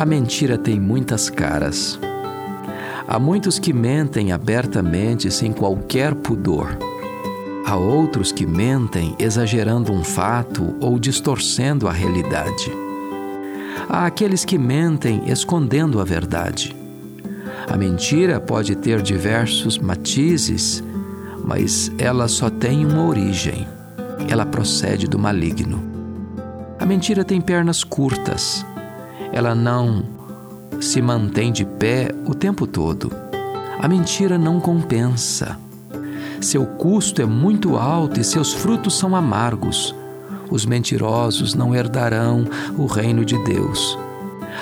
A mentira tem muitas caras. Há muitos que mentem abertamente sem qualquer pudor. Há outros que mentem exagerando um fato ou distorcendo a realidade. Há aqueles que mentem escondendo a verdade. A mentira pode ter diversos matizes, mas ela só tem uma origem. Ela procede do maligno. A mentira tem pernas curtas ela não se mantém de pé o tempo todo. A mentira não compensa. Seu custo é muito alto e seus frutos são amargos. Os mentirosos não herdarão o reino de Deus.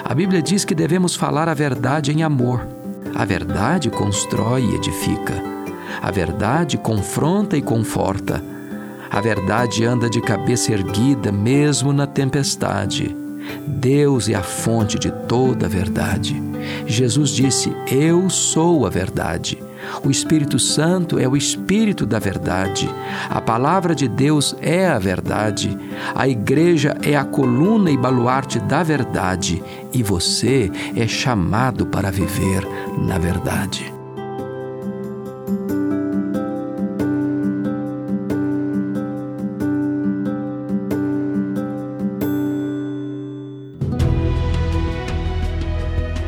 A Bíblia diz que devemos falar a verdade em amor. A verdade constrói e edifica. A verdade confronta e conforta. A verdade anda de cabeça erguida mesmo na tempestade. Deus é a fonte de toda a verdade. Jesus disse: Eu sou a verdade. O Espírito Santo é o Espírito da verdade. A palavra de Deus é a verdade. A igreja é a coluna e baluarte da verdade. E você é chamado para viver na verdade.